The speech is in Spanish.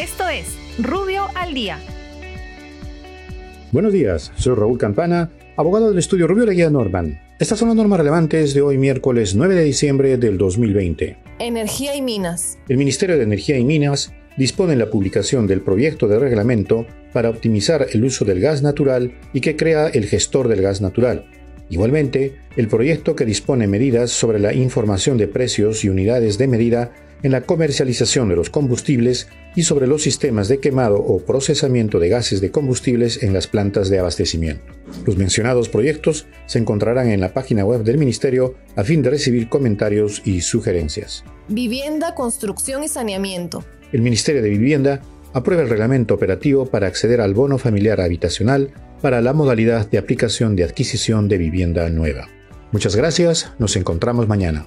Esto es Rubio al Día. Buenos días, soy Raúl Campana, abogado del estudio Rubio Leguía Norman. Estas son las normas relevantes de hoy miércoles 9 de diciembre del 2020. Energía y Minas. El Ministerio de Energía y Minas dispone la publicación del proyecto de reglamento para optimizar el uso del gas natural y que crea el gestor del gas natural. Igualmente, el proyecto que dispone medidas sobre la información de precios y unidades de medida en la comercialización de los combustibles y sobre los sistemas de quemado o procesamiento de gases de combustibles en las plantas de abastecimiento. Los mencionados proyectos se encontrarán en la página web del Ministerio a fin de recibir comentarios y sugerencias. Vivienda, construcción y saneamiento. El Ministerio de Vivienda aprueba el reglamento operativo para acceder al bono familiar habitacional para la modalidad de aplicación de adquisición de vivienda nueva. Muchas gracias, nos encontramos mañana.